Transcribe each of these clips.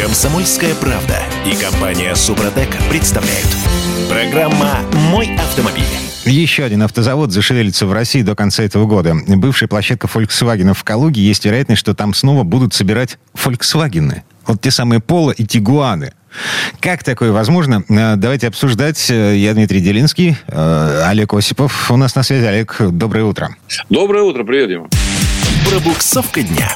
Комсомольская правда и компания Супротек представляют. Программа «Мой автомобиль». Еще один автозавод зашевелится в России до конца этого года. Бывшая площадка Volkswagen в Калуге. Есть вероятность, что там снова будут собирать Volkswagen. Вот те самые Пола и Тигуаны. Как такое возможно? Э, давайте обсуждать. Э, я Дмитрий Делинский, э, Олег Осипов. У нас на связи. Олег, доброе утро. Доброе утро, привет, Дима. Пробуксовка дня.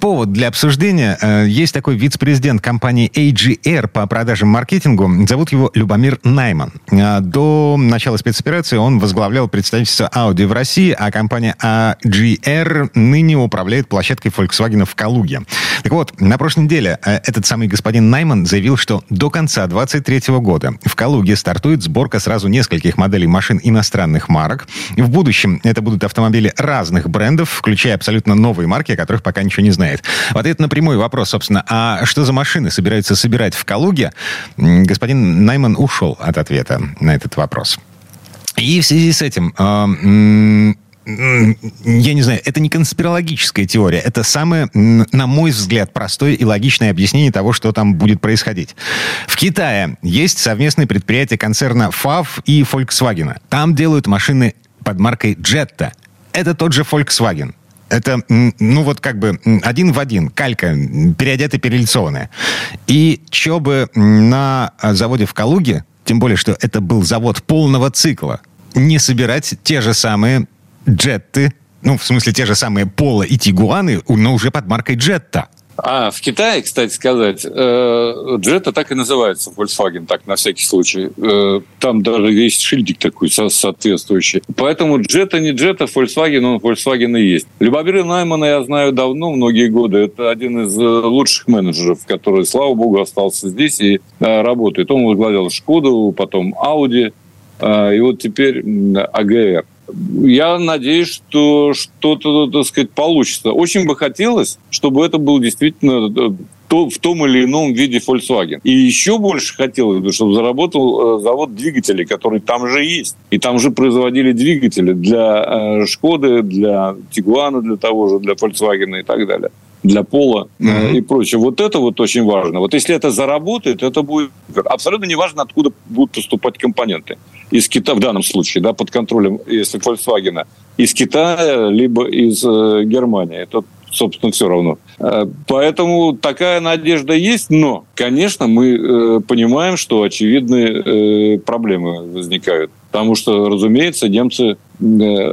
Повод для обсуждения. Э, есть такой вице-президент компании AGR по продажам маркетингу. Зовут его Любомир Найман. Э, до начала спецоперации он возглавлял представительство Audi в России, а компания AGR ныне управляет площадкой Volkswagen в Калуге. Так вот, на прошлой неделе э, этот самый господин Найман заявил, что до конца 2023 года в Калуге стартует сборка сразу нескольких моделей машин иностранных марок. В будущем это будут автомобили разных брендов, включая абсолютно новые марки, о которых пока ничего не знает. В ответ на прямой вопрос, собственно, а что за машины собираются собирать в Калуге, господин Найман ушел от ответа на этот вопрос. И в связи с этим э, я не знаю, это не конспирологическая теория, это самое, на мой взгляд, простое и логичное объяснение того, что там будет происходить. В Китае есть совместное предприятие концерна FAV и Volkswagen. Там делают машины под маркой Jetta. Это тот же Volkswagen. Это, ну вот как бы один в один, калька, переодетая, перелицованная. И что бы на заводе в Калуге, тем более, что это был завод полного цикла, не собирать те же самые джетты, ну, в смысле, те же самые Пола и Тигуаны, но уже под маркой Джетта. А в Китае, кстати сказать, э, джета так и называется, Volkswagen, так на всякий случай. Э, там даже есть шильдик такой соответствующий. Поэтому джета не джета, Volkswagen, он Volkswagen и есть. Любомира Наймана я знаю давно, многие годы. Это один из э, лучших менеджеров, который, слава богу, остался здесь и работает. Он возглавлял Шкоду, потом Audi, и вот теперь АГР я надеюсь, что что-то, так сказать, получится. Очень бы хотелось, чтобы это был действительно э, в том или ином виде Volkswagen. И еще больше хотелось бы, чтобы заработал э, завод двигателей, который там же есть. И там же производили двигатели для э, Шкоды, для Тигуана, для того же, для Volkswagen и так далее для пола mm-hmm. и прочее. Вот это вот очень важно. Вот если это заработает, это будет абсолютно неважно, откуда будут поступать компоненты. Из Китая, в данном случае, да, под контролем, если Volkswagen, из Китая, либо из э, Германии. Это собственно, все равно. Э, поэтому такая надежда есть, но, конечно, мы э, понимаем, что очевидные проблемы возникают. Потому что, разумеется, немцы не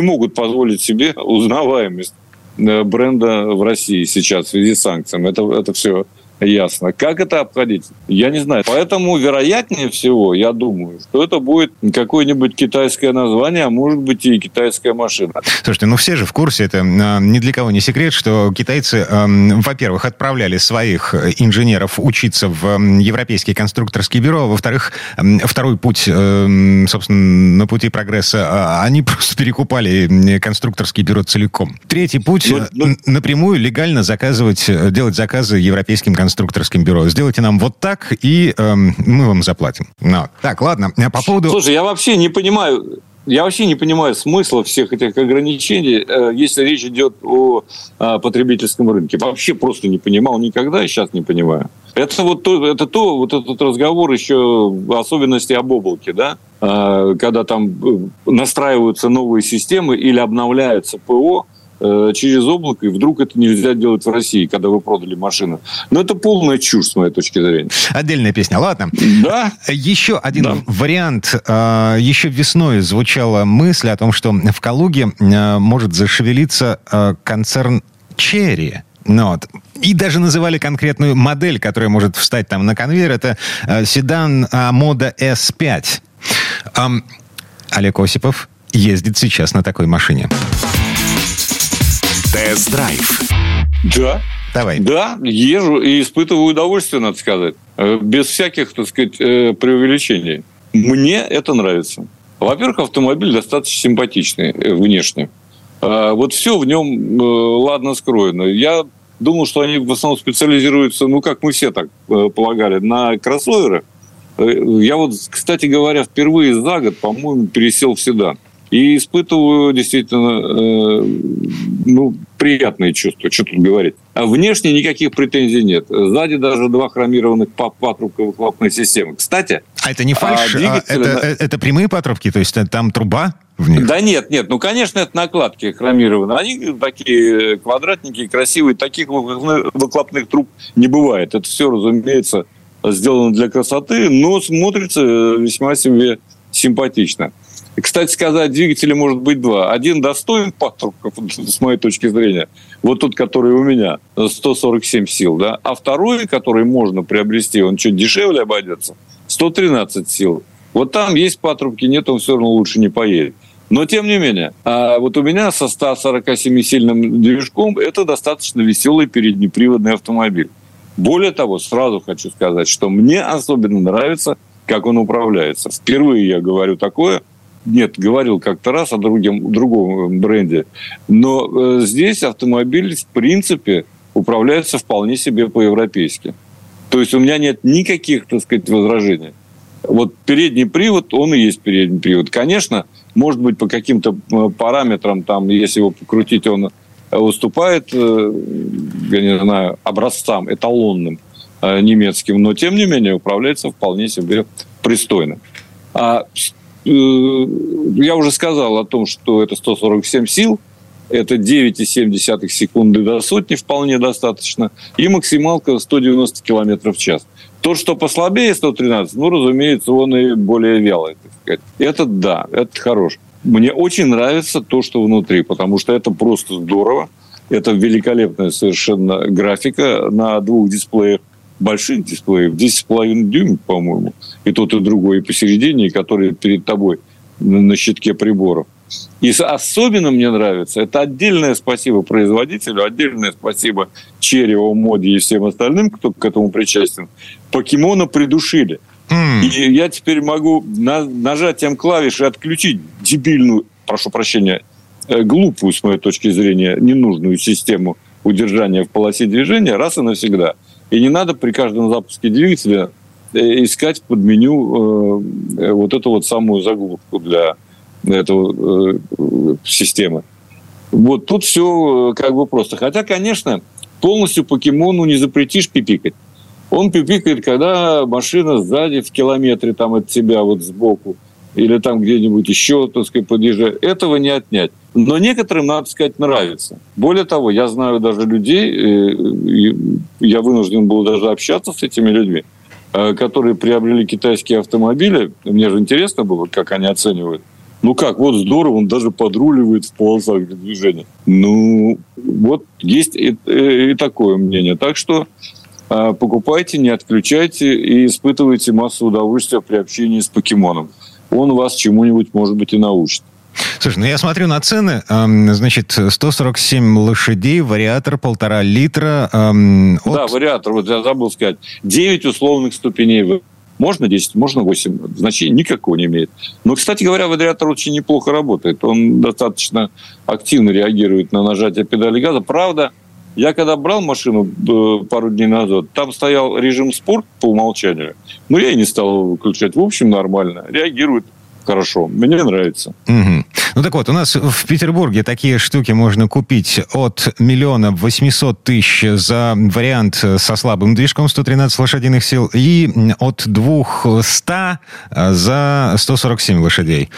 могут позволить себе узнаваемость бренда в России сейчас в связи с санкциями. Это, это все ясно. Как это обходить? Я не знаю. Поэтому, вероятнее всего, я думаю, что это будет какое-нибудь китайское название, а может быть и китайская машина. Слушайте, ну все же в курсе, это а, ни для кого не секрет, что китайцы, во-первых, отправляли своих инженеров учиться в европейские конструкторские бюро, во-вторых, второй путь, собственно, на пути прогресса, а, они просто перекупали конструкторские бюро целиком. Третий путь, ну, но... Ну напрямую легально заказывать, делать заказы европейским конструкторам конструкторским бюро. Сделайте нам вот так, и э, мы вам заплатим. Ну, так, ладно. А по поводу... Слушай, я вообще не понимаю, я вообще не понимаю смысла всех этих ограничений, э, если речь идет о потребительском рынке. Вообще просто не понимал никогда и сейчас не понимаю. Это вот то, это то, вот этот разговор еще особенности об облаке, да, а, когда там э, настраиваются новые системы или обновляются ПО, Э, через облако, и вдруг это нельзя делать в России, когда вы продали машину. Но это полная чушь, с моей точки зрения. Отдельная песня, ладно. Да. Еще один да. вариант. А, еще весной звучала мысль о том, что в Калуге а, может зашевелиться концерн «Черри». Ну, вот. И даже называли конкретную модель, которая может встать там на конвейер. Это седан Omoda S5. Олег Осипов ездит сейчас на такой машине. Тест-драйв. Да. Давай. Да, езжу и испытываю удовольствие, надо сказать. Э, без всяких, так сказать, э, преувеличений. Мне это нравится. Во-первых, автомобиль достаточно симпатичный э, внешне. Вот все в нем ладно скроено. Я думал, что они в основном специализируются, ну, как мы все так полагали, на кроссоверы. Я вот, кстати говоря, впервые за год, по-моему, пересел в седан. И испытываю действительно э, ну, приятные чувства, что тут говорить. А внешне никаких претензий нет. Сзади даже два хромированных патрубка выхлопной системы. Кстати... А это не фальш, а а это, э, это прямые патрубки? То есть там труба в них? Да нет, нет. Ну, конечно, это накладки хромированные. Они такие квадратненькие, красивые. Таких выхлопных труб не бывает. Это все, разумеется, сделано для красоты, но смотрится весьма себе симпатично. Кстати сказать, двигателя может быть два. Один достоин патрубков, с моей точки зрения, вот тот, который у меня, 147 сил, да, а второй, который можно приобрести, он чуть дешевле обойдется, 113 сил. Вот там есть патрубки, нет, он все равно лучше не поедет. Но тем не менее, а вот у меня со 147-сильным движком это достаточно веселый переднеприводный автомобиль. Более того, сразу хочу сказать, что мне особенно нравится, как он управляется. Впервые я говорю такое – нет, говорил как-то раз о другом, другом бренде. Но э, здесь автомобиль, в принципе, управляется вполне себе по-европейски. То есть у меня нет никаких, так сказать, возражений. Вот передний привод, он и есть передний привод. Конечно, может быть, по каким-то э, параметрам, там, если его покрутить, он уступает, э, я не знаю, образцам эталонным немецким, но, тем не менее, управляется вполне себе пристойно. А я уже сказал о том, что это 147 сил, это 9,7 секунды до сотни вполне достаточно, и максималка 190 км в час. То, что послабее 113, ну, разумеется, он и более вялый, так сказать. Это да, это хорошо. Мне очень нравится то, что внутри, потому что это просто здорово. Это великолепная совершенно графика на двух дисплеях больших дисплеев, 10,5 дюйм, по-моему, и тот, и другой, и посередине, которые перед тобой на щитке приборов. И особенно мне нравится, это отдельное спасибо производителю, отдельное спасибо Черево, Моде и всем остальным, кто к этому причастен. Покемона придушили. Mm. И я теперь могу на, нажатием клавиши отключить дебильную, прошу прощения, э, глупую, с моей точки зрения, ненужную систему удержания в полосе движения раз и навсегда – и не надо при каждом запуске двигателя э, искать под меню э, вот эту вот самую заглушку для этого э, системы. Вот тут все как бы просто. Хотя, конечно, полностью покемону не запретишь пипикать. Он пипикает, когда машина сзади в километре там от тебя вот сбоку или там где-нибудь еще, так сказать, подъезжает. Этого не отнять. Но некоторым, надо сказать, нравится. Более того, я знаю даже людей, э, я вынужден был даже общаться с этими людьми, э, которые приобрели китайские автомобили. Мне же интересно было, как они оценивают. Ну как, вот здорово, он даже подруливает в полосах движения. Ну, вот есть и, и такое мнение. Так что э, покупайте, не отключайте и испытывайте массу удовольствия при общении с покемоном он вас чему-нибудь, может быть, и научит. Слушай, ну я смотрю на цены. Значит, 147 лошадей, вариатор полтора литра. От... Да, вариатор, вот я забыл сказать. 9 условных ступеней. Можно 10, можно 8. Значения никакого не имеет. Но, кстати говоря, вариатор очень неплохо работает. Он достаточно активно реагирует на нажатие педали газа. Правда, я когда брал машину э, пару дней назад, там стоял режим спорт по умолчанию. Но я и не стал выключать. В общем, нормально. Реагирует хорошо. Мне нравится. Угу. Ну так вот, у нас в Петербурге такие штуки можно купить от миллиона восьмисот тысяч за вариант со слабым движком 113 лошадиных сил и от двухста за 147 лошадей.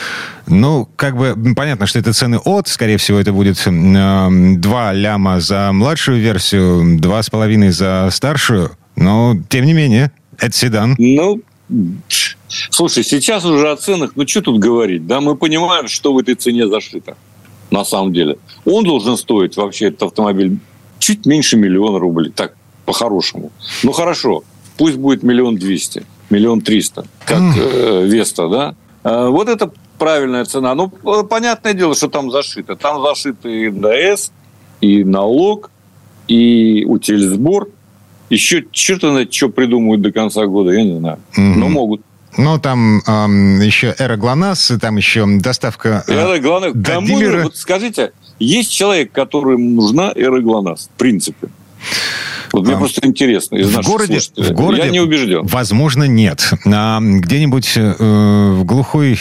Ну, как бы понятно, что это цены от, скорее всего, это будет э, 2 ляма за младшую версию, два с половиной за старшую, но тем не менее, это седан. Ну, Слушай, сейчас уже о ценах, ну что тут говорить, да, мы понимаем, что в этой цене зашито, на самом деле. Он должен стоить вообще, этот автомобиль, чуть меньше миллиона рублей, так, по-хорошему. Ну хорошо, пусть будет миллион двести, миллион триста, как э, Веста, да. Э, вот это правильная цена. Ну, понятное дело, что там зашито. Там зашито и НДС, и налог, и утильсбор – еще черт знает, что придумают до конца года, я не знаю. Mm-hmm. Но могут. Ну, там эм, еще эра ГЛОНАСС, там еще доставка э, эра ГЛОНАСС. До Кому, дилера. Вот скажите, есть человек, которому нужна эра ГЛОНАСС, в принципе? Вот мне а, просто интересно. Из в, городе, в городе, я не убежден. Возможно, нет. А где-нибудь э, в глухой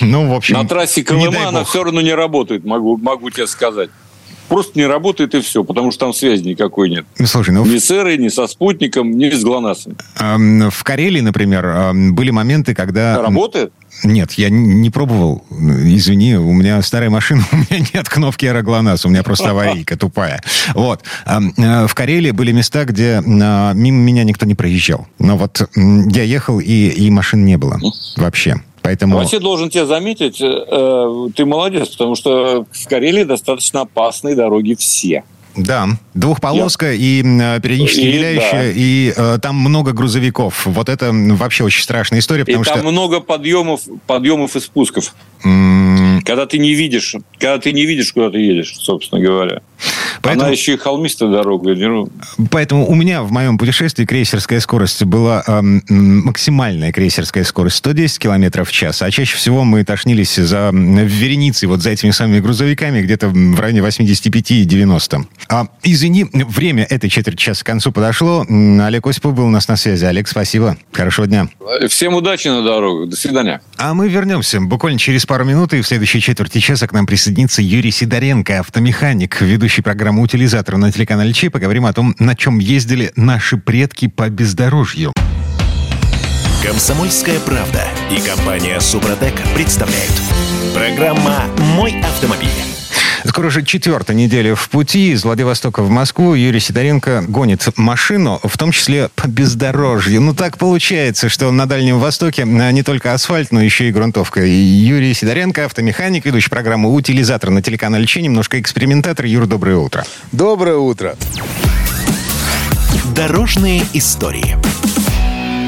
Ну, в общем, На трассе Колыма она все равно не работает, могу, могу тебе сказать просто не работает и все, потому что там связи никакой нет. Слушай, ну... Ни с Эрой, ни со спутником, ни с ГЛОНАССом. В Карелии, например, были моменты, когда... Работает? Нет, я не пробовал. Извини, у меня старая машина, у меня нет кнопки аэроглонасс, у меня просто аварийка тупая. Вот. Э, в Карелии были места, где мимо меня никто не проезжал. Но вот я ехал, и, и машин не было вообще. Поэтому... Вообще должен тебя заметить, э, ты молодец, потому что в Карелии достаточно опасные дороги все. Да, двухполоска Я... и э, периодически и, виляющая, да. и э, там много грузовиков. Вот это вообще очень страшная история, потому и там что... много подъемов, подъемов и спусков. Когда ты не видишь, когда ты не видишь, куда ты едешь, собственно говоря. Поэтому... Она еще и холмистая дорога. Поэтому у меня в моем путешествии крейсерская скорость была э, максимальная крейсерская скорость 110 км в час, а чаще всего мы тошнились за вереницей, вот за этими самыми грузовиками, где-то в районе 85 и 90. А, извини, время этой четверти часа к концу подошло. Олег Осипов был у нас на связи. Олег, спасибо. Хорошего дня. Всем удачи на дорогу. До свидания. А мы вернемся буквально через пару минут, и в следующей четверти часа к нам присоединится Юрий Сидоренко, автомеханик, ведущий программы «Утилизатор» на телеканале ЧИ. Поговорим о том, на чем ездили наши предки по бездорожью. Комсомольская правда и компания «Супротек» представляют. Программа «Мой автомобиль». Скоро уже четвертая неделя в пути из Владивостока в Москву. Юрий Сидоренко гонит машину, в том числе по бездорожью. Ну, так получается, что на Дальнем Востоке а, не только асфальт, но еще и грунтовка. И Юрий Сидоренко, автомеханик, ведущий программы «Утилизатор» на телеканале Че, немножко экспериментатор. Юр, доброе утро. Доброе утро. Дорожные истории.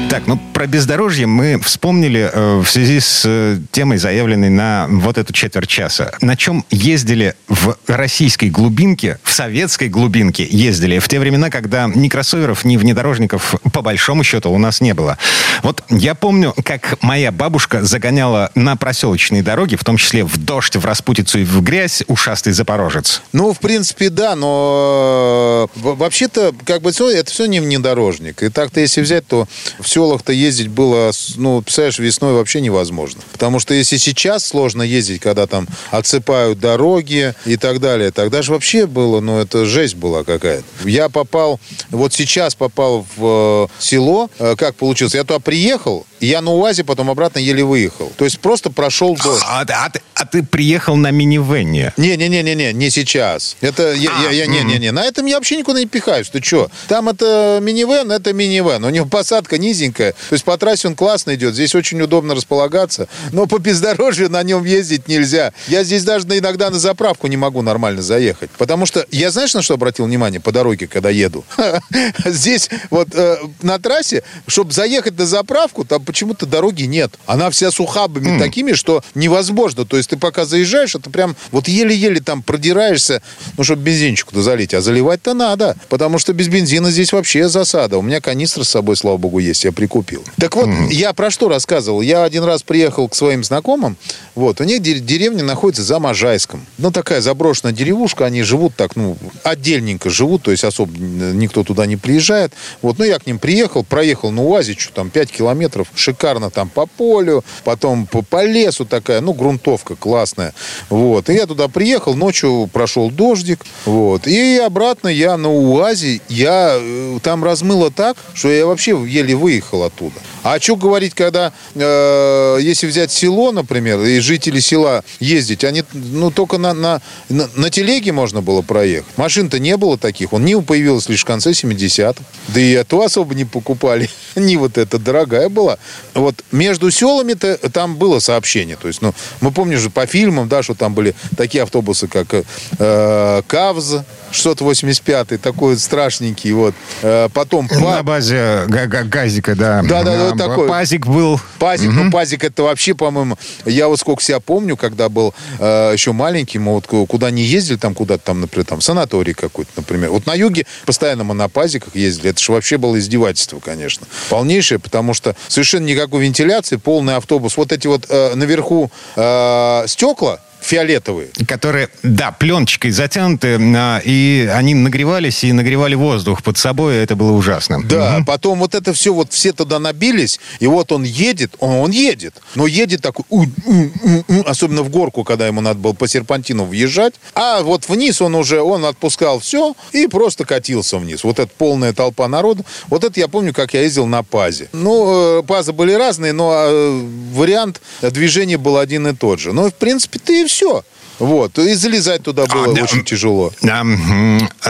Так, ну про бездорожье мы вспомнили э, в связи с э, темой, заявленной на вот эту четверть часа. На чем ездили в российской глубинке, в советской глубинке ездили в те времена, когда ни кроссоверов, ни внедорожников по большому счету у нас не было. Вот я помню, как моя бабушка загоняла на проселочные дороги, в том числе в дождь, в распутицу и в грязь, ушастый запорожец. Ну, в принципе, да, но э, вообще-то, как бы, это все не внедорожник. И так-то, если взять, то все селах-то ездить было, ну, представляешь, весной вообще невозможно. Потому что если сейчас сложно ездить, когда там отсыпают дороги и так далее, тогда же вообще было, ну, это жесть была какая-то. Я попал, вот сейчас попал в э, село, э, как получилось, я туда приехал, я на УАЗе потом обратно еле выехал. То есть просто прошел дождь. А, а, а, а ты приехал на минивене? Не-не-не-не, не сейчас. Это я, а, я, я не-не-не. На этом я вообще никуда не пихаюсь. Ты что? Там это минивэн, это минивэн. У него посадка низенькая. То есть по трассе он классно идет. Здесь очень удобно располагаться. Но по бездорожью на нем ездить нельзя. Я здесь даже иногда на заправку не могу нормально заехать. Потому что я знаешь, на что обратил внимание по дороге, когда еду? Здесь вот э, на трассе, чтобы заехать на заправку, там почему-то дороги нет. Она вся с ухабами mm. такими, что невозможно. То есть ты пока заезжаешь, это прям вот еле-еле там продираешься, ну, чтобы бензинчику-то залить. А заливать-то надо, потому что без бензина здесь вообще засада. У меня канистра с собой, слава богу, есть, я прикупил. Так вот, mm. я про что рассказывал? Я один раз приехал к своим знакомым, вот, у них деревня находится за Можайском. Ну, такая заброшенная деревушка, они живут так, ну, отдельненько живут, то есть особо никто туда не приезжает. Вот, ну, я к ним приехал, проехал на УАЗе, что там, 5 километров, шикарно там по полю, потом по, по лесу такая, ну, грунтовка классная. Вот. И я туда приехал, ночью прошел дождик, вот. И обратно я на УАЗе, я э, там размыло так, что я вообще еле выехал оттуда. А что говорить, когда, э, если взять село, например, и жители села ездить, они, ну, только на, на, на, на телеге можно было проехать. Машин-то не было таких. Он Нива появилась лишь в конце 70-х. Да и эту особо не покупали. Нива-то эта дорогая была вот между селами-то там было сообщение. То есть, ну, мы помним же по фильмам, да, что там были такие автобусы, как э, Кавз, 685 такой вот страшненький, вот. Э, потом... На базе газика, да. Да, да, да, вот такой. Пазик был. Пазик, угу. ну, Пазик это вообще, по-моему, я вот сколько себя помню, когда был э, еще маленький, мы вот куда не ездили, там куда-то там, например, там санаторий какой-то, например. Вот на юге постоянно мы на Пазиках ездили. Это же вообще было издевательство, конечно. Полнейшее, потому что совершенно никакой вентиляции, полный автобус. Вот эти вот э, наверху э, стекла, фиолетовые. Которые, да, пленочкой затянуты, а, и они нагревались и нагревали воздух под собой, это было ужасно. Да, угу. потом вот это все, вот все туда набились, и вот он едет, он, он едет, но едет такой, у, у, у, особенно в горку, когда ему надо было по серпантину въезжать, а вот вниз он уже, он отпускал все и просто катился вниз. Вот эта полная толпа народа. Вот это я помню, как я ездил на ПАЗе. Ну, э, ПАЗы были разные, но э, вариант движения был один и тот же. Ну, в принципе, ты и все. Вот. И залезать туда было а, очень тяжело. Да,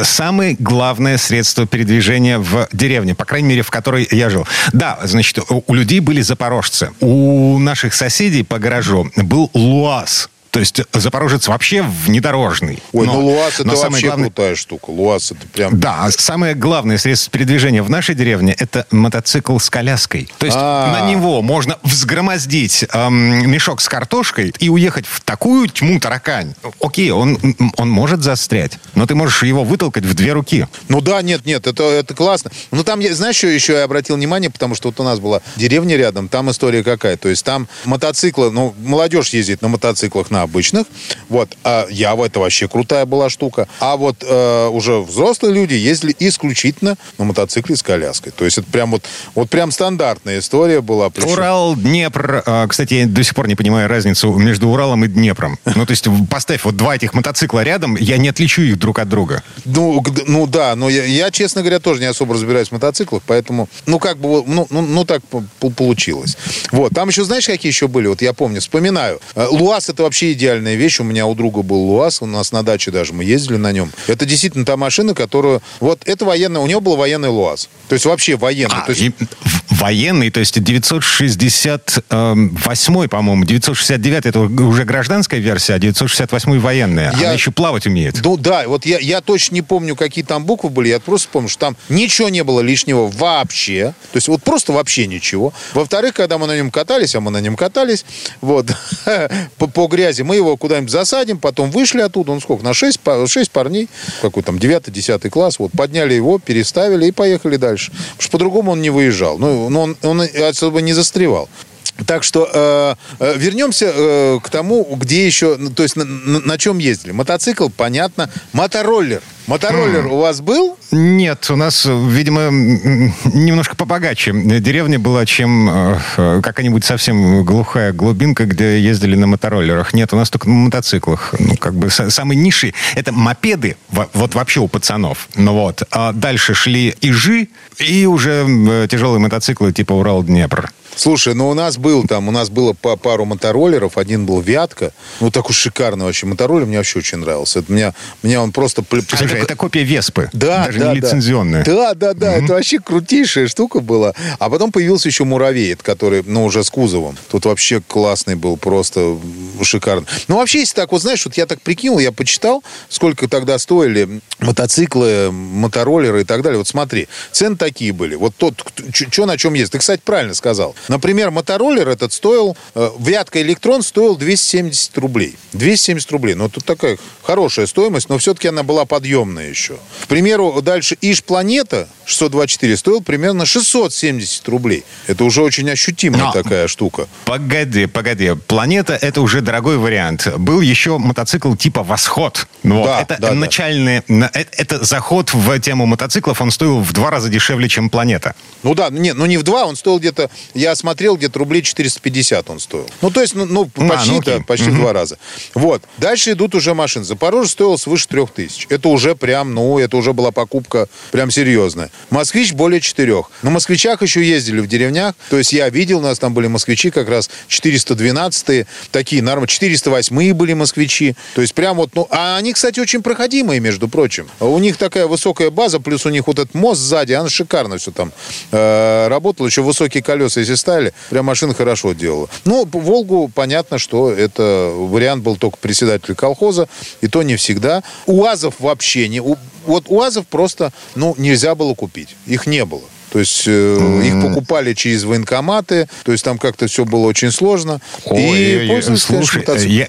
самое главное средство передвижения в деревне, по крайней мере, в которой я жил. Да, значит, у людей были запорожцы. У наших соседей по гаражу был ЛуАЗ. То есть Запорожец вообще внедорожный. Ой, но, ну ЛуАЗ это вообще главное... крутая штука. ЛуАЗ это прям... Да, самое главное средство передвижения в нашей деревне это мотоцикл с коляской. То есть А-а-а. на него можно взгромоздить эм, мешок с картошкой и уехать в такую тьму таракань. Окей, он, он может застрять, но ты можешь его вытолкать в две руки. Ну да, нет, нет, это, это классно. Ну там, знаешь, что еще я обратил внимание, потому что вот у нас была деревня рядом, там история какая. То есть там мотоциклы, ну, молодежь ездит на мотоциклах на на обычных. Вот. А Ява это вообще крутая была штука. А вот э, уже взрослые люди ездили исключительно на мотоцикле с коляской. То есть это прям вот, вот прям стандартная история была. Причем... Урал, Днепр. А, кстати, я до сих пор не понимаю разницу между Уралом и Днепром. Ну, то есть поставь вот два этих мотоцикла рядом, я не отличу их друг от друга. Ну, ну да, но я, я, честно говоря, тоже не особо разбираюсь в мотоциклах, поэтому, ну, как бы, ну, ну, ну так получилось. Вот. Там еще, знаешь, какие еще были? Вот я помню, вспоминаю. Э, Луаз это вообще идеальная вещь. У меня у друга был ЛуАЗ, у нас на даче даже мы ездили на нем. Это действительно та машина, которую... Вот это военная... У него был военный ЛуАЗ. То есть вообще военный. А, то есть... Военный, то есть 968, по-моему, 969 это уже гражданская версия, а 968 военная. Я... Она еще плавать умеет. Ну да, вот я, я точно не помню, какие там буквы были, я просто помню, что там ничего не было лишнего вообще. То есть вот просто вообще ничего. Во-вторых, когда мы на нем катались, а мы на нем катались, вот, по, по грязи мы его куда-нибудь засадим, потом вышли оттуда, он сколько, на 6, 6 парней, какой там 9-10 класс, вот, подняли его, переставили и поехали дальше. Потому что по-другому он не выезжал, ну, он, он особо не застревал. Так что э, э, вернемся э, к тому, где еще, ну, то есть на, на, на чем ездили. Мотоцикл, понятно, мотороллер. Мотороллер у вас был? Нет, у нас, видимо, немножко побогаче. Деревня была, чем э, какая-нибудь совсем глухая глубинка, где ездили на мотороллерах. Нет, у нас только на мотоциклах. Ну, как бы самый низший. Это мопеды, вот вообще у пацанов. Ну вот. А дальше шли ижи и уже э, тяжелые мотоциклы типа Урал-Днепр. Слушай, ну у нас был там, у нас было по пару мотороллеров, один был Вятка, ну такой шикарный вообще мотороллер, мне вообще очень нравился. Это меня, меня он просто... Слушай, это копия Веспы, да, даже да, не лицензионная. Да, да, да, mm-hmm. это вообще крутейшая штука была. А потом появился еще Муравей, который, ну уже с кузовом. Тут вообще классный был, просто шикарный. Ну вообще, если так, вот знаешь, вот я так прикинул, я почитал, сколько тогда стоили мотоциклы, мотороллеры и так далее. Вот смотри, цены такие были. Вот тот, что на чем есть. Ты, кстати, правильно сказал. Например, мотороллер этот стоил, э, Вятка Электрон стоил 270 рублей. 270 рублей. Ну, тут такая хорошая стоимость, но все-таки она была подъемная еще. К примеру, дальше Иж Планета 624 стоил примерно 670 рублей. Это уже очень ощутимая но, такая штука. Погоди, погоди. Планета это уже дорогой вариант. Был еще мотоцикл типа Восход. Ну, да, это да, начальный, да. Это, это заход в тему мотоциклов, он стоил в два раза дешевле, чем Планета. Ну да, нет, ну не в два, он стоил где-то, я смотрел, где-то рублей 450 он стоил. Ну, то есть, ну, ну почти, а, ну, да, почти угу. в два раза. Вот. Дальше идут уже машины. Запорожье стоил свыше 3000. Это уже прям, ну, это уже была покупка прям серьезная. Москвич более 4. На москвичах еще ездили в деревнях. То есть я видел, у нас там были москвичи как раз 412 такие, нормы, 408 были москвичи. То есть прям вот, ну, а они, кстати, очень проходимые, между прочим. У них такая высокая база, плюс у них вот этот мост сзади, она шикарно все там э, работала. Еще высокие колеса, если ставили, прям машина хорошо делала. Ну, Волгу, понятно, что это вариант был только председателя колхоза, и то не всегда. УАЗов вообще не... Вот УАЗов просто, ну, нельзя было купить. Их не было. То есть mm. их покупали через военкоматы, то есть там как-то все было очень сложно. Ой, и пользовались, слушай, конечно, я,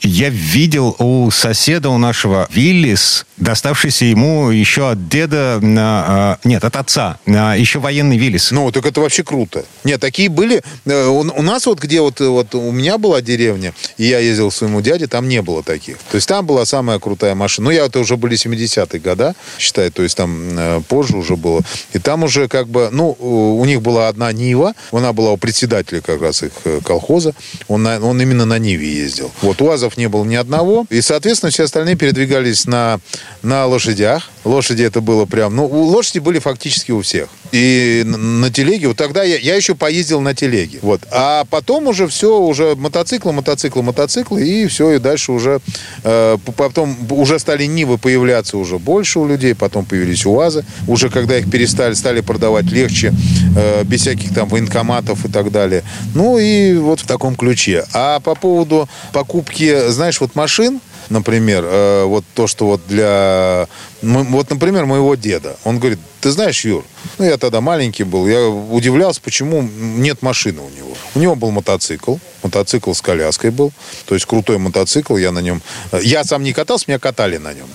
я видел у соседа у нашего Виллис, доставшийся ему еще от деда, а, нет, от отца, еще военный Виллис. Ну, так это вообще круто. Нет, такие были. Э, у, у нас вот где вот, вот у меня была деревня, и я ездил к своему дяде, там не было таких. То есть там была самая крутая машина. Ну, я это уже были 70-е года, считай, то есть там э, позже уже было. И там уже как бы, ну, у них была одна Нива, она была у председателя как раз их э, колхоза, он, на, он именно на Ниве ездил. Вот УАЗов не было ни одного, и, соответственно, все остальные передвигались на, на лошадях. Лошади это было прям, ну, лошади были фактически у всех. И на телеге, вот тогда я, я еще поездил на телеге. Вот. А потом уже все, уже мотоциклы, мотоциклы, мотоциклы, и все, и дальше уже, э, потом уже стали Нивы появляться уже больше у людей, потом появились УАЗы. Уже когда их перестали, стали продавать легче, э, без всяких там военкоматов и так далее. Ну и вот в таком ключе. А по поводу покупки, знаешь, вот машин, например, э, вот то, что вот для... Вот, например, моего деда. Он говорит, ты знаешь, Юр, ну, я тогда маленький был, я удивлялся, почему нет машины у него. У него был мотоцикл, мотоцикл с коляской был, то есть крутой мотоцикл, я на нем... Я сам не катался, меня катали на нем.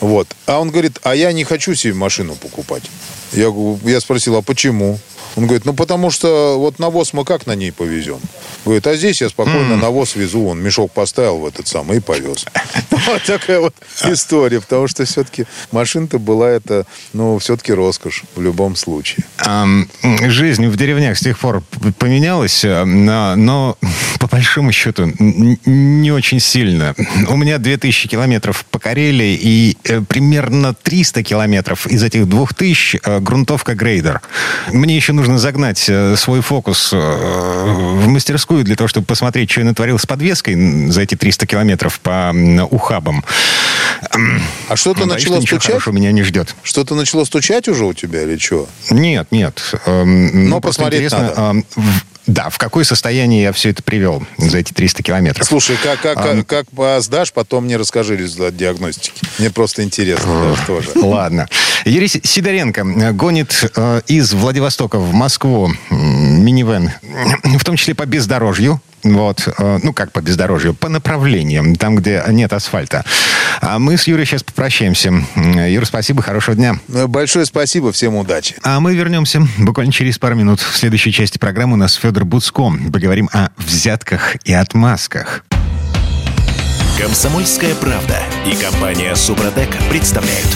Вот. А он говорит, а я не хочу себе машину покупать. Я, я спросил, а почему? Он говорит, ну потому что вот навоз мы как на ней повезем? Говорит, а здесь я спокойно mm. навоз везу, он мешок поставил в этот самый и повез. Вот такая вот история, потому что все-таки машина-то была это, ну, все-таки роскошь в любом случае. Жизнь в деревнях с тех пор поменялась, э, но по большому счету не очень сильно. У меня 2000 километров по Карелии и э, примерно 300 километров из этих 2000 э, грунтовка грейдер. Мне еще нужно загнать э, свой фокус э, в мастерскую для того, чтобы посмотреть, что я натворил с подвеской за эти 300 километров по ухабам. А что-то ну, начало что стучать? меня не ждет. Что-то начало стучать уже у тебя или что? Нет, нет. Эм, Но посмотреть надо. Да, в какое состояние я все это привел за эти 300 километров. Слушай, как, как, а, как сдашь, потом мне расскажи результат диагностики. Мне просто интересно даже тоже. Ладно. Юрий Сидоренко гонит э, из Владивостока в Москву минивэн, в том числе по бездорожью. Вот, э, ну как по бездорожью, по направлениям, там, где нет асфальта. А мы с Юрой сейчас попрощаемся. Юр, спасибо, хорошего дня. Большое спасибо, всем удачи. А мы вернемся буквально через пару минут. В следующей части программы у нас Федор Буцко. Поговорим о взятках и отмазках. Комсомольская правда и компания Супротек представляют.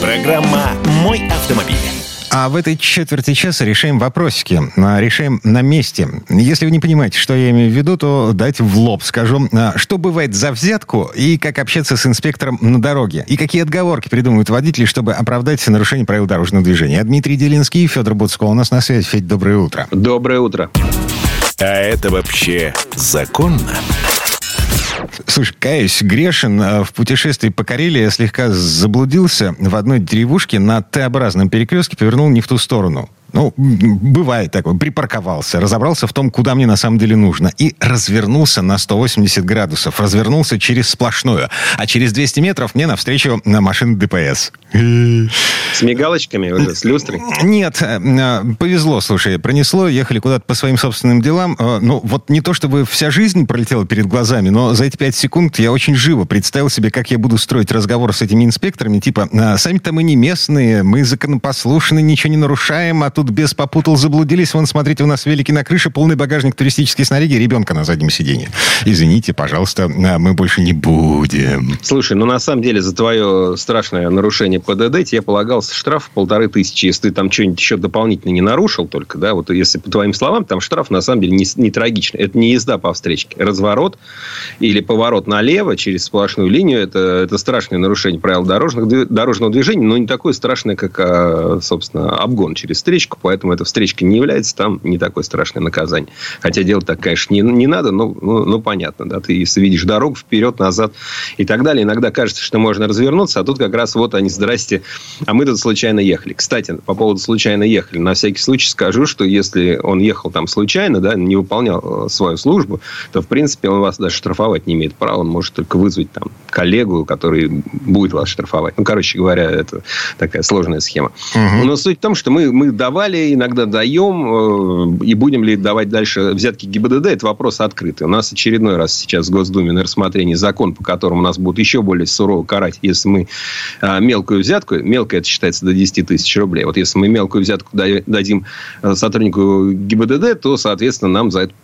Программа «Мой автомобиль». А в этой четверти часа решаем вопросики. А, решаем на месте. Если вы не понимаете, что я имею в виду, то дайте в лоб скажу, а, что бывает за взятку и как общаться с инспектором на дороге. И какие отговорки придумывают водители, чтобы оправдать нарушение правил дорожного движения. Дмитрий Делинский и Федор Буцко у нас на связи. Федь, доброе утро. Доброе утро. А это вообще законно? Слушай, каюсь, грешен. А, в путешествии по Карелии я слегка заблудился в одной деревушке на Т-образном перекрестке, повернул не в ту сторону. Ну, бывает такое. Припарковался, разобрался в том, куда мне на самом деле нужно. И развернулся на 180 градусов. Развернулся через сплошную. А через 200 метров мне навстречу на машина ДПС. С мигалочками с люстрой? Нет, э, э, повезло, слушай. Пронесло, ехали куда-то по своим собственным делам. Э, ну, вот не то, чтобы вся жизнь пролетела перед глазами, но за эти 5 секунд я очень живо представил себе, как я буду строить разговор с этими инспекторами. Типа, сами-то мы не местные, мы законопослушны, ничего не нарушаем, а тут тут без попутал, заблудились. Вон, смотрите, у нас великий на крыше, полный багажник туристической снаряги, ребенка на заднем сиденье. Извините, пожалуйста, а, мы больше не будем. Слушай, ну на самом деле за твое страшное нарушение ПДД тебе полагался штраф полторы тысячи, если ты там что-нибудь еще дополнительно не нарушил только, да, вот если по твоим словам, там штраф на самом деле не, не трагичный. Это не езда по встречке. Разворот или поворот налево через сплошную линию, это, это страшное нарушение правил дорожных, дорожного движения, но не такое страшное, как, а, собственно, обгон через встречку встречку, поэтому эта встречка не является там не такое страшное наказание. Хотя делать так, конечно, не, не надо, но ну, ну, понятно, да, ты видишь дорогу вперед, назад и так далее, иногда кажется, что можно развернуться, а тут как раз вот они, здрасте, а мы куда-то случайно ехали. Кстати, по поводу случайно ехали. На всякий случай скажу, что если он ехал там случайно, да, не выполнял э, свою службу, то, в принципе, он вас даже штрафовать не имеет права. Он может только вызвать там коллегу, который будет вас штрафовать. Ну, короче говоря, это такая сложная схема. Угу. Но суть в том, что мы, мы давали, иногда даем, э, и будем ли давать дальше взятки ГИБДД, это вопрос открытый. У нас очередной раз сейчас в Госдуме на рассмотрении закон, по которому нас будут еще более сурово карать, если мы а, мелкую взятку, мелкая это считается до 10 тысяч рублей, вот если мы мелкую взятку дадим э, сотруднику ГИБДД, то, соответственно, нам за это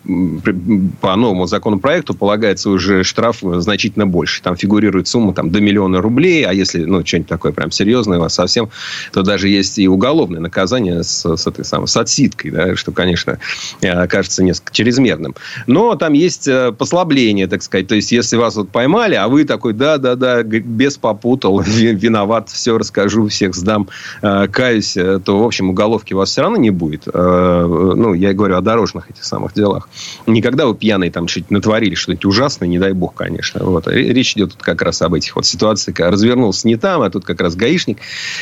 по новому законопроекту полагается уже штраф значительно больше. Там фигурирует сумма там, до миллиона рублей, а если ну, что-нибудь такое прям серьезное у вас совсем, то даже есть и уголовное наказание с, с этой самой, с отсидкой, да, что, конечно, э, кажется несколько чрезмерным. Но там есть э, послабление, так сказать. То есть, если вас вот поймали, а вы такой, да-да-да, без попутал, виноват, все расскажу, всех сдам, э, каюсь, то, в общем, уголовки у вас все равно не будет. Ну, я говорю о дорожных этих самых делах. Никогда вы пьяные там что-нибудь натворили, что-нибудь ужасное, не дай бог, конечно. Вот. Речь идет как раз об этих вот ситуациях, развернулся не там, а тут как раз гаишник.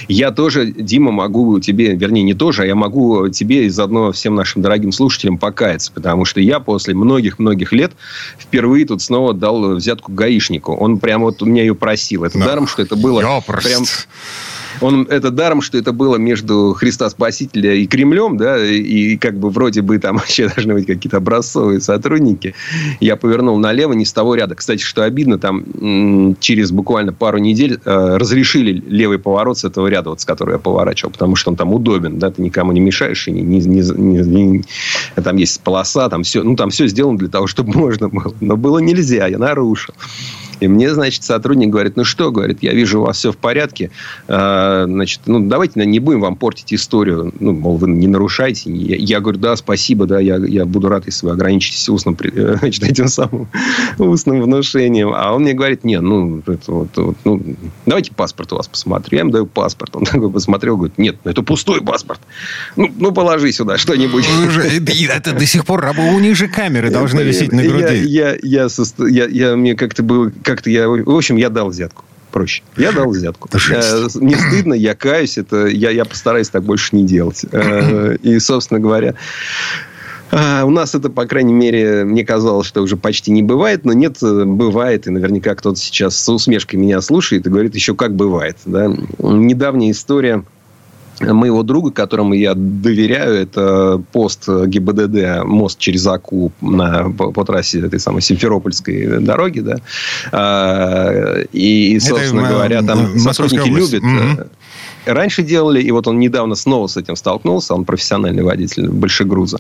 Я тоже, Дима, могу тебе, вернее, не тоже, а я могу тебе и заодно всем нашим дорогим слушателям покаяться, потому что я после многих-многих лет впервые тут снова дал взятку гаишнику. Он прямо вот у меня ее просил. Это да. даром, что это было Ёпрост. прям он, это даром, что это было между Христа Спасителя и Кремлем, да, и как бы вроде бы там вообще должны быть какие-то образцовые сотрудники. Я повернул налево, не с того ряда. Кстати, что обидно, там через буквально пару недель э, разрешили левый поворот с этого ряда, вот с которого я поворачивал, потому что он там удобен, да, ты никому не мешаешь, и не, не, не, не, там есть полоса, там все, ну, там все сделано для того, чтобы можно было. Но было нельзя, я нарушил. И мне, значит, сотрудник говорит, ну что, говорит, я вижу, у вас все в порядке. А, значит, ну давайте не будем вам портить историю. Ну, мол, вы не нарушайте. Я, говорю, да, спасибо, да, я, я буду рад, если вы ограничитесь устным, значит, этим самым устным внушением. А он мне говорит, нет, ну, это вот, вот, ну, давайте паспорт у вас посмотрю. Я ему даю паспорт. Он такой посмотрел, говорит, нет, это пустой паспорт. Ну, ну положи сюда что-нибудь. Это до сих пор у них же камеры должны висеть на груди. Я, я, я, я, мне как-то было как-то я... В общем, я дал взятку проще. Я дал взятку. Э, не стыдно, я каюсь. Это, я, я постараюсь так больше не делать. Э, и, собственно говоря, э, у нас это, по крайней мере, мне казалось, что уже почти не бывает, но нет, бывает, и наверняка кто-то сейчас с усмешкой меня слушает и говорит еще как бывает. Да? Недавняя история моего друга, которому я доверяю, это пост ГИБДД, мост через Аку на, по, по трассе этой самой Симферопольской дороги, да. А, и, собственно это, говоря, там сотрудники любят... Угу раньше делали, и вот он недавно снова с этим столкнулся, он профессиональный водитель большегруза,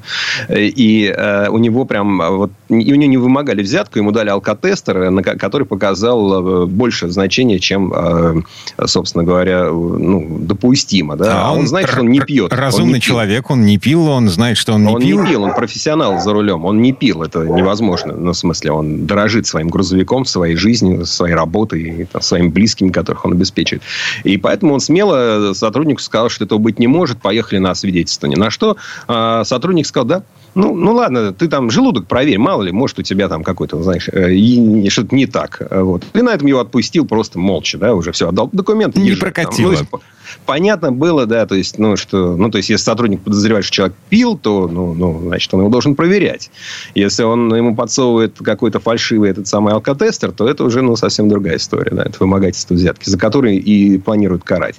и э, у него прям, вот, и у него не вымогали взятку, ему дали алкотестер, на, который показал э, больше значения, чем, э, собственно говоря, ну, допустимо, да, а, а он, он знает, что он не пьет. Разумный он человек, он не пил, он знает, что он не он пил. Он не пил, он профессионал за рулем, он не пил, это невозможно, ну, в смысле, он дорожит своим грузовиком, своей жизнью, своей работой, там, своими близкими, которых он обеспечивает. И поэтому он смело сотруднику сказал, что этого быть не может, поехали на освидетельствование. На что э, сотрудник сказал, да, ну, ну ладно, ты там желудок проверь, мало ли, может, у тебя там какой-то, знаешь, э, что-то не так. Вот. И на этом его отпустил просто молча, да, уже все, отдал документы. Не прокатило. Там, ну, понятно было, да, то есть, ну, что, ну, то есть, если сотрудник подозревает, что человек пил, то, ну, ну, значит, он его должен проверять. Если он ему подсовывает какой-то фальшивый этот самый алкотестер, то это уже, ну, совсем другая история, да, это вымогательство взятки, за которые и планируют карать.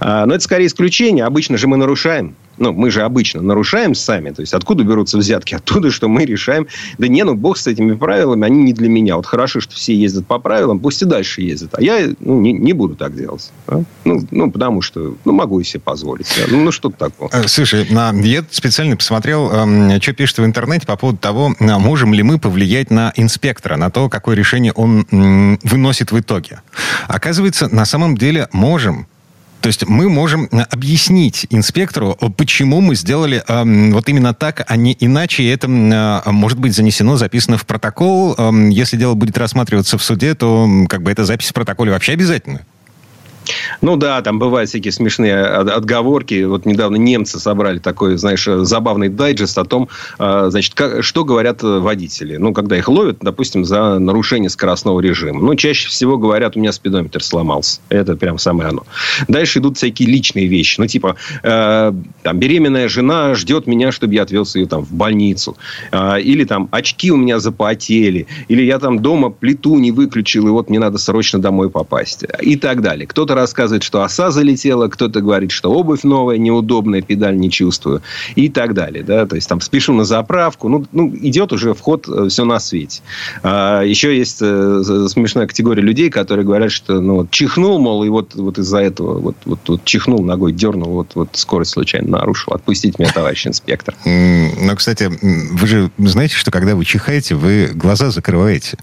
А, но это скорее исключение. Обычно же мы нарушаем ну, мы же обычно нарушаем сами. То есть, откуда берутся взятки? Оттуда, что мы решаем, да не, ну, бог с этими правилами, они не для меня. Вот хорошо, что все ездят по правилам, пусть и дальше ездят. А я ну, не, не буду так делать. Да? Ну, ну, потому что, ну, могу себе позволить. Да? Ну, ну, что такое. Э, слушай, я специально посмотрел, эм, что пишет в интернете по поводу того, а можем ли мы повлиять на инспектора, на то, какое решение он выносит в итоге. Оказывается, на самом деле можем. То есть мы можем э, объяснить инспектору, почему мы сделали э, вот именно так, а не иначе. И это э, может быть занесено, записано в протокол. Э, если дело будет рассматриваться в суде, то как бы эта запись в протоколе вообще обязательно. Ну да, там бывают всякие смешные отговорки. Вот недавно немцы собрали такой, знаешь, забавный дайджест о том, а, значит, как, что говорят водители. Ну, когда их ловят, допустим, за нарушение скоростного режима. Ну, чаще всего говорят, у меня спидометр сломался. Это прям самое оно. Дальше идут всякие личные вещи. Ну, типа, э, там, беременная жена ждет меня, чтобы я отвез ее там в больницу. Э, или там, очки у меня запотели. Или я там дома плиту не выключил, и вот мне надо срочно домой попасть. И так далее. Кто-то рассказывает, что оса залетела, кто-то говорит, что обувь новая, неудобная, педаль не чувствую. И так далее. Да? То есть, там, спешу на заправку. Ну, ну идет уже вход э, все на свете. А, еще есть э, смешная категория людей, которые говорят, что ну, вот, чихнул, мол, и вот, вот из-за этого вот, вот, вот чихнул ногой, дернул, вот, вот скорость случайно нарушил. Отпустите меня, товарищ инспектор. Но, кстати, вы же знаете, что когда вы чихаете, вы глаза закрываете.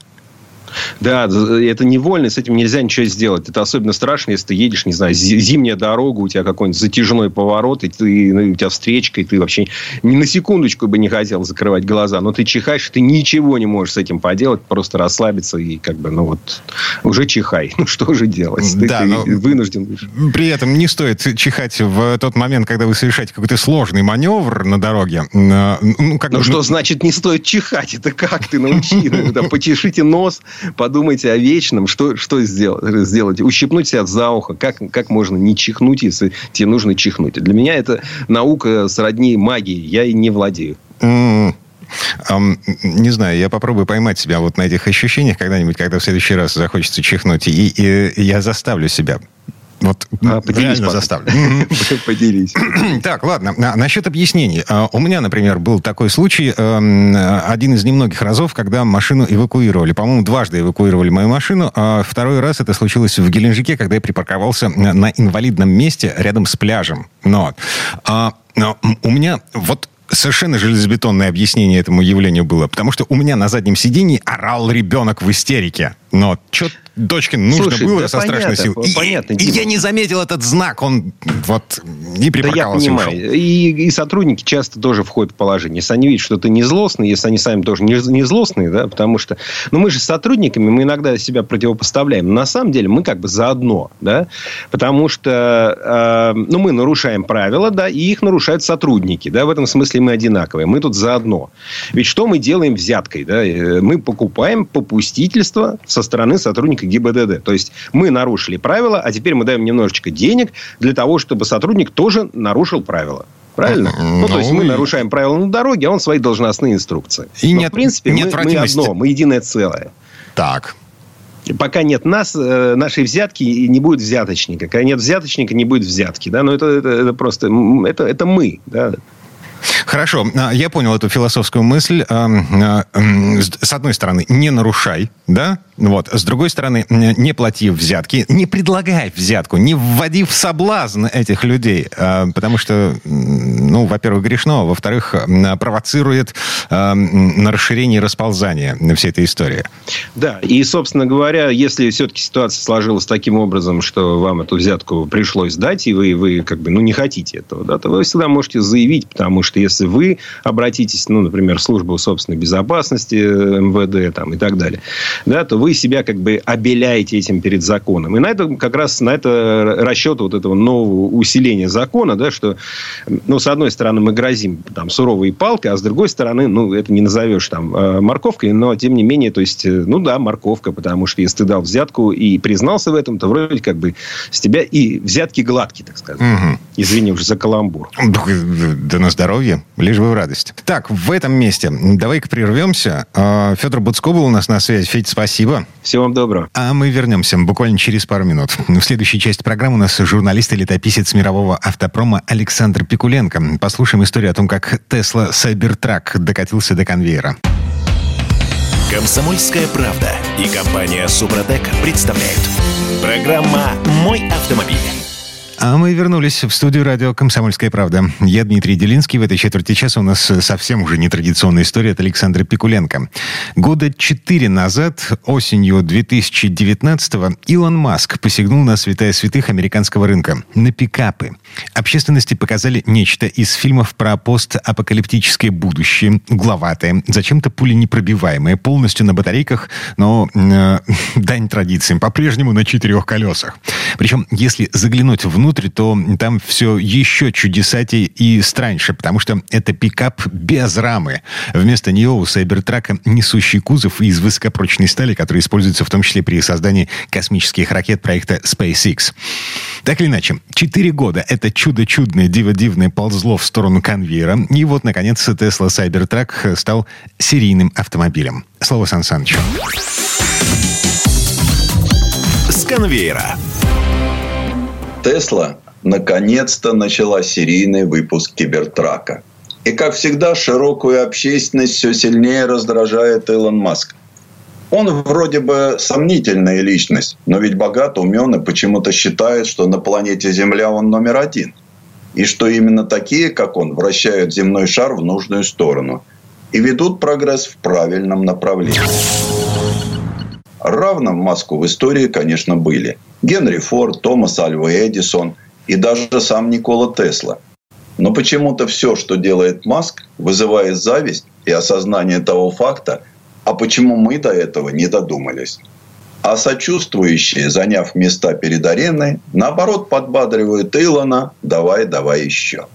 Да, это невольно, с этим нельзя ничего сделать. Это особенно страшно, если ты едешь, не знаю, зимняя дорога, у тебя какой-нибудь затяжной поворот, и ты, ну, у тебя встречка, и ты вообще ни на секундочку бы не хотел закрывать глаза. Но ты чихаешь, ты ничего не можешь с этим поделать, просто расслабиться и как бы, ну вот, уже чихай. Ну что же делать? Ты, да, ты но вынужден. При этом не стоит чихать в тот момент, когда вы совершаете какой-то сложный маневр на дороге. Ну, как ну бы, что значит не стоит чихать? Это как ты научи? Почешите нос, подумайте о вечном, что, что сделать, сделать. Ущипнуть себя за ухо. Как, как можно не чихнуть, если тебе нужно чихнуть? Для меня это наука сродни магии. Я и не владею. Um, не знаю, я попробую поймать себя вот на этих ощущениях когда-нибудь, когда в следующий раз захочется чихнуть, и, и я заставлю себя. Вот а, поделись, реально заставлю. Поделись. Так, ладно. Насчет объяснений. А, у меня, например, был такой случай, эм, один из немногих разов, когда машину эвакуировали. По-моему, дважды эвакуировали мою машину. А второй раз это случилось в Геленджике, когда я припарковался на инвалидном месте рядом с пляжем. Но, а, но у меня вот совершенно железобетонное объяснение этому явлению было, потому что у меня на заднем сидении орал ребенок в истерике. Но что дочке нужно Слушай, было да со понятно, страшной силой. Понятно, и, и я не заметил этот знак, он вот не припарковался. Да я понимаю. И, и сотрудники часто тоже входят в положение. Если они видят, что ты не злостный, если они сами тоже не, не злостные, да, потому что, ну, мы же с сотрудниками, мы иногда себя противопоставляем. на самом деле мы как бы заодно, да, потому что, э, ну, мы нарушаем правила, да, и их нарушают сотрудники, да, в этом смысле мы одинаковые. Мы тут заодно. Ведь что мы делаем взяткой, да? Э, мы покупаем попустительство со стороны сотрудника ГИБДД. То есть мы нарушили правила, а теперь мы даем немножечко денег для того, чтобы сотрудник тоже нарушил правила. Правильно? Ну, ну, то есть мы нарушаем правила на дороге, а он свои должностные инструкции. И Но, нет, в принципе, мы, мы одно, мы единое целое. Так. Пока нет нас, э, нашей взятки, не будет взяточника. Когда нет взяточника, не будет взятки. Да? Но это, это, это просто... Это, это мы. Да? Хорошо, а, я понял эту философскую мысль. А, с одной стороны, не нарушай, да? Вот. С другой стороны, не плати взятки, не предлагай взятку, не вводи в соблазн этих людей, а, потому что, ну, во-первых, грешно, во-вторых, провоцирует на расширение и расползание всей этой истории. Да, и, собственно говоря, если все-таки ситуация сложилась таким образом, что вам эту взятку пришлось дать, и вы, вы как бы, ну, не хотите этого, да, то вы всегда можете заявить, потому что если вы обратитесь, ну, например, в службу собственной безопасности э, МВД там, и так далее, да, то вы себя как бы обеляете этим перед законом. И на это как раз на это расчет вот этого нового усиления закона, да, что, ну, с одной стороны, мы грозим там суровой палкой, а с другой стороны, ну, это не назовешь там э, морковкой, но тем не менее, то есть, э, ну да, морковка, потому что если ты дал взятку и признался в этом, то вроде как бы с тебя и взятки гладкие, так сказать. Угу. Извини уже за каламбур. Да на здоровье, лишь бы в радость. Так, в этом месте давай-ка прервемся. А, Федор Буцко был у нас на связи. Федь, спасибо. Всего вам доброго. А мы вернемся буквально через пару минут. В следующей части программы у нас журналист и летописец мирового автопрома Александр Пикуленко. Послушаем историю о том, как Тесла Cybertruck докатился до конвейера. Комсомольская правда и компания Супротек представляют. Программа «Мой автомобиль». А мы вернулись в студию радио «Комсомольская правда». Я Дмитрий Делинский. В этой четверти часа у нас совсем уже нетрадиционная история от Александра Пикуленко. Года четыре назад, осенью 2019-го, Илон Маск посягнул на святая святых американского рынка. На пикапы. Общественности показали нечто из фильмов про постапокалиптическое будущее. Угловатое, зачем-то пуленепробиваемое, полностью на батарейках, но э, дань традициям. По-прежнему на четырех колесах. Причем, если заглянуть внутрь внутрь, то там все еще чудесатей и страньше, потому что это пикап без рамы. Вместо нее у Сайбертрака несущий кузов из высокопрочной стали, который используется в том числе при создании космических ракет проекта SpaceX. Так или иначе, четыре года это чудо-чудное, диво-дивное ползло в сторону конвейера, и вот, наконец, Tesla Cybertruck стал серийным автомобилем. Слово Сан Санычу. С конвейера. Тесла наконец-то начала серийный выпуск Кибертрака. И, как всегда, широкую общественность все сильнее раздражает Илон Маск. Он вроде бы сомнительная личность, но ведь богат, умен и почему-то считает, что на планете Земля он номер один. И что именно такие, как он, вращают земной шар в нужную сторону и ведут прогресс в правильном направлении. Равно Маску в истории, конечно, были. Генри Форд, Томас Альва Эдисон и даже сам Никола Тесла. Но почему-то все, что делает Маск, вызывает зависть и осознание того факта, а почему мы до этого не додумались. А сочувствующие, заняв места перед ареной, наоборот подбадривают Илона «давай, давай еще».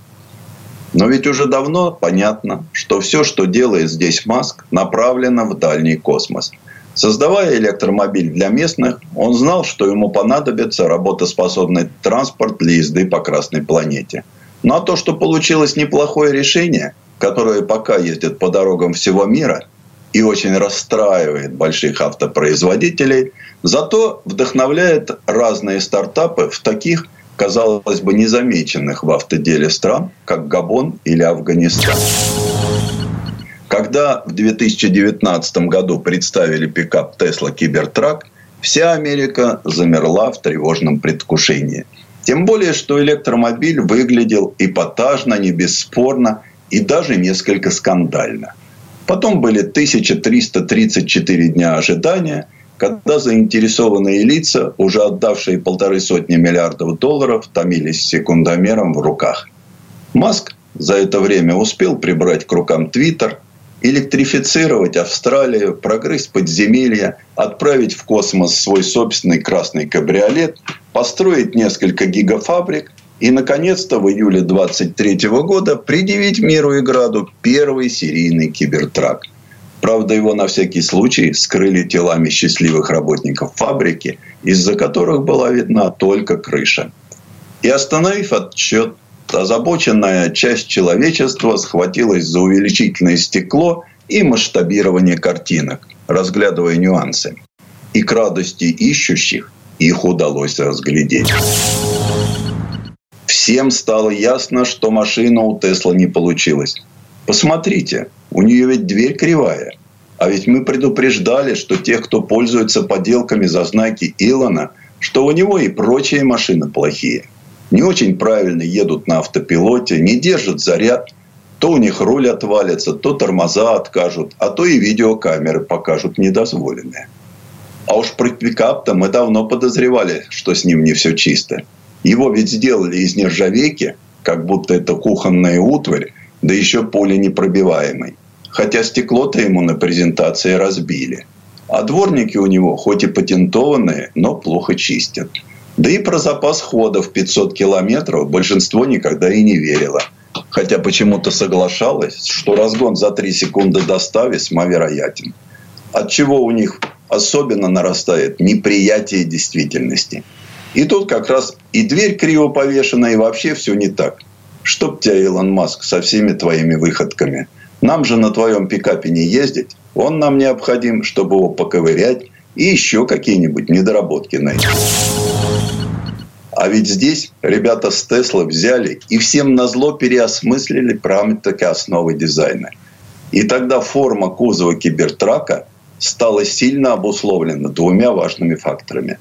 Но ведь уже давно понятно, что все, что делает здесь Маск, направлено в дальний космос – Создавая электромобиль для местных, он знал, что ему понадобится работоспособный транспорт для езды по Красной планете. Ну а то, что получилось неплохое решение, которое пока ездит по дорогам всего мира и очень расстраивает больших автопроизводителей, зато вдохновляет разные стартапы в таких, казалось бы, незамеченных в автоделе стран, как Габон или Афганистан. Когда в 2019 году представили пикап Tesla Cybertruck, вся Америка замерла в тревожном предвкушении. Тем более, что электромобиль выглядел эпатажно, не бесспорно и даже несколько скандально. Потом были 1334 дня ожидания, когда заинтересованные лица, уже отдавшие полторы сотни миллиардов долларов, томились секундомером в руках. Маск за это время успел прибрать к рукам Твиттер – электрифицировать Австралию, прогрызть подземелья, отправить в космос свой собственный красный кабриолет, построить несколько гигафабрик и, наконец-то, в июле 2023 года предъявить миру и граду первый серийный кибертрак. Правда, его на всякий случай скрыли телами счастливых работников фабрики, из-за которых была видна только крыша. И остановив отчет озабоченная часть человечества схватилась за увеличительное стекло и масштабирование картинок, разглядывая нюансы. И к радости ищущих их удалось разглядеть. Всем стало ясно, что машина у Тесла не получилась. Посмотрите, у нее ведь дверь кривая. А ведь мы предупреждали, что тех, кто пользуется поделками за знаки Илона, что у него и прочие машины плохие не очень правильно едут на автопилоте, не держат заряд, то у них руль отвалится, то тормоза откажут, а то и видеокамеры покажут недозволенные. А уж про пикап-то мы давно подозревали, что с ним не все чисто. Его ведь сделали из нержавейки, как будто это кухонная утварь, да еще поле непробиваемый. Хотя стекло-то ему на презентации разбили. А дворники у него хоть и патентованные, но плохо чистят. Да и про запас хода в 500 километров большинство никогда и не верило. Хотя почему-то соглашалось, что разгон за 3 секунды до 100 весьма вероятен. От чего у них особенно нарастает неприятие действительности. И тут как раз и дверь криво повешена, и вообще все не так. Чтоб тебя, Илон Маск, со всеми твоими выходками. Нам же на твоем пикапе не ездить. Он нам необходим, чтобы его поковырять и еще какие-нибудь недоработки найти. А ведь здесь ребята с Тесла взяли и всем назло переосмыслили прямо-таки основы дизайна. И тогда форма кузова кибертрака стала сильно обусловлена двумя важными факторами.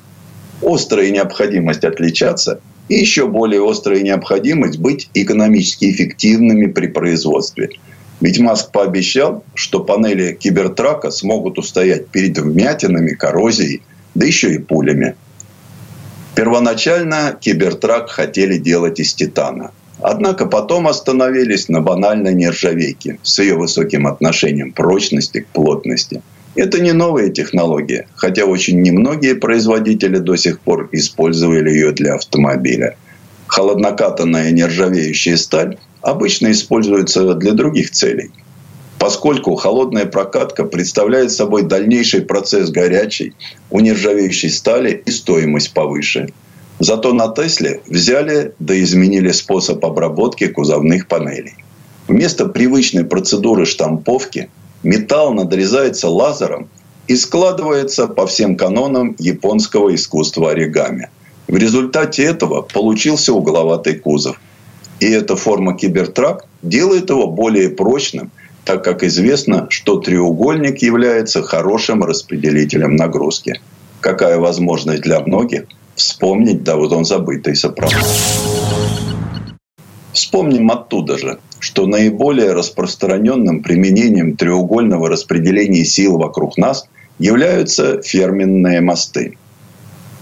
Острая необходимость отличаться и еще более острая необходимость быть экономически эффективными при производстве. Ведь Маск пообещал, что панели кибертрака смогут устоять перед вмятинами, коррозией, да еще и пулями. Первоначально кибертрак хотели делать из титана. Однако потом остановились на банальной нержавейке с ее высоким отношением прочности к плотности – это не новая технология, хотя очень немногие производители до сих пор использовали ее для автомобиля. Холоднокатанная нержавеющая сталь обычно используется для других целей. Поскольку холодная прокатка представляет собой дальнейший процесс горячей, у нержавеющей стали и стоимость повыше. Зато на Тесле взяли да изменили способ обработки кузовных панелей. Вместо привычной процедуры штамповки – металл надрезается лазером и складывается по всем канонам японского искусства оригами. В результате этого получился угловатый кузов. И эта форма кибертрак делает его более прочным, так как известно, что треугольник является хорошим распределителем нагрузки. Какая возможность для многих вспомнить давно забытый сопрано. Вспомним оттуда же, что наиболее распространенным применением треугольного распределения сил вокруг нас являются ферменные мосты.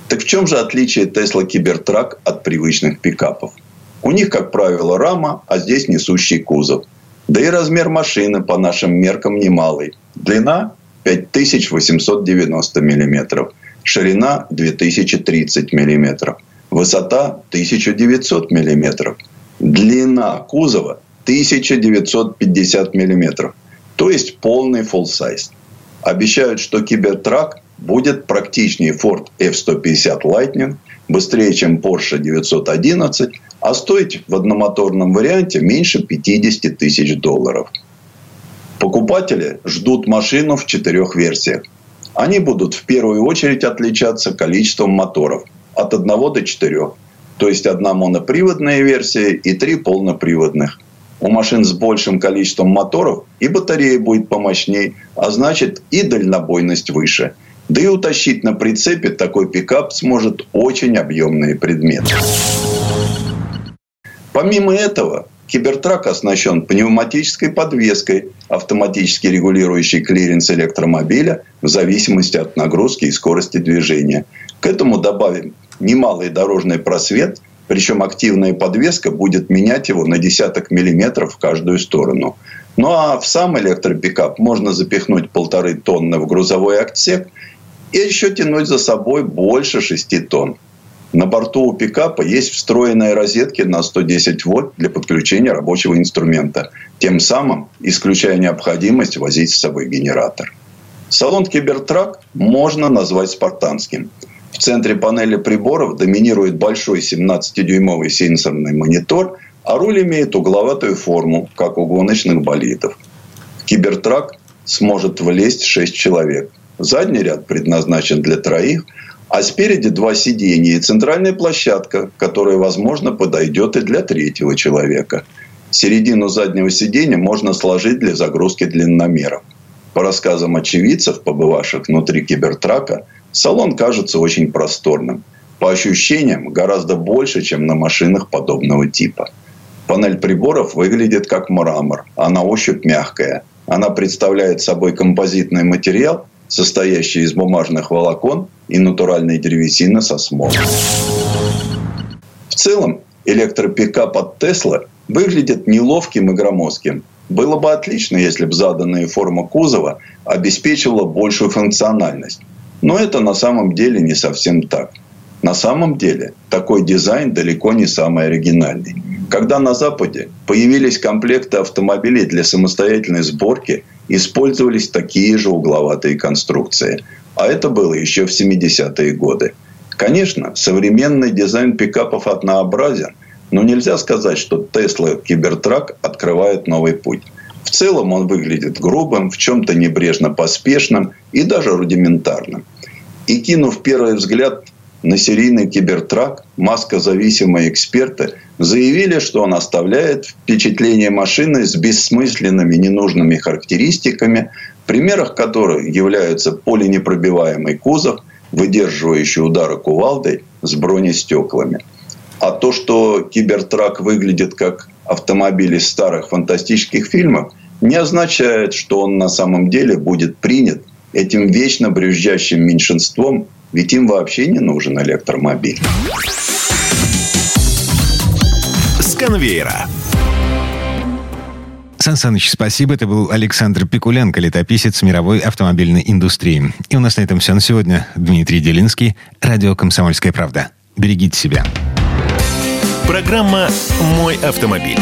Так в чем же отличие Tesla Cybertruck от привычных пикапов? У них, как правило, рама, а здесь несущий кузов. Да и размер машины по нашим меркам немалый. Длина 5890 мм, ширина 2030 мм, высота 1900 мм. Длина кузова 1950 миллиметров. То есть полный full size. Обещают, что кибертрак будет практичнее Ford F-150 Lightning, быстрее, чем Porsche 911, а стоить в одномоторном варианте меньше 50 тысяч долларов. Покупатели ждут машину в четырех версиях. Они будут в первую очередь отличаться количеством моторов от 1 до 4 то есть одна моноприводная версия и три полноприводных. У машин с большим количеством моторов и батарея будет помощней, а значит и дальнобойность выше. Да и утащить на прицепе такой пикап сможет очень объемные предметы. Помимо этого, Кибертрак оснащен пневматической подвеской, автоматически регулирующей клиренс электромобиля в зависимости от нагрузки и скорости движения. К этому добавим немалый дорожный просвет, причем активная подвеска будет менять его на десяток миллиметров в каждую сторону. Ну а в сам электропикап можно запихнуть полторы тонны в грузовой отсек и еще тянуть за собой больше 6 тонн. На борту у пикапа есть встроенные розетки на 110 вольт для подключения рабочего инструмента, тем самым исключая необходимость возить с собой генератор. Салон Кибертрак можно назвать спартанским – в центре панели приборов доминирует большой 17-дюймовый сенсорный монитор, а руль имеет угловатую форму, как у гоночных болидов. В кибертрак сможет влезть 6 человек. Задний ряд предназначен для троих, а спереди два сиденья и центральная площадка, которая, возможно, подойдет и для третьего человека. Середину заднего сиденья можно сложить для загрузки длинномеров. По рассказам очевидцев, побывавших внутри кибертрака – Салон кажется очень просторным. По ощущениям, гораздо больше, чем на машинах подобного типа. Панель приборов выглядит как мрамор, а на ощупь мягкая. Она представляет собой композитный материал, состоящий из бумажных волокон и натуральной древесины со смолой. В целом, электропикап от Тесла выглядит неловким и громоздким. Было бы отлично, если бы заданная форма кузова обеспечивала большую функциональность. Но это на самом деле не совсем так. На самом деле такой дизайн далеко не самый оригинальный. Когда на Западе появились комплекты автомобилей для самостоятельной сборки, использовались такие же угловатые конструкции. А это было еще в 70-е годы. Конечно, современный дизайн пикапов однообразен, но нельзя сказать, что Tesla Cybertruck открывает новый путь. В целом он выглядит грубым, в чем-то небрежно поспешным и даже рудиментарным. И кинув первый взгляд на серийный кибертрак, маскозависимые эксперты заявили, что он оставляет впечатление машины с бессмысленными ненужными характеристиками, в примерах которых являются поленепробиваемый кузов, выдерживающий удары кувалдой с бронестеклами. А то, что кибертрак выглядит как автомобиль из старых фантастических фильмов, не означает, что он на самом деле будет принят этим вечно брюзжащим меньшинством, ведь им вообще не нужен электромобиль. С конвейера. Сан Саныч, спасибо. Это был Александр Пикуленко, летописец мировой автомобильной индустрии. И у нас на этом все на сегодня. Дмитрий Делинский, радио «Комсомольская правда». Берегите себя. Программа «Мой автомобиль».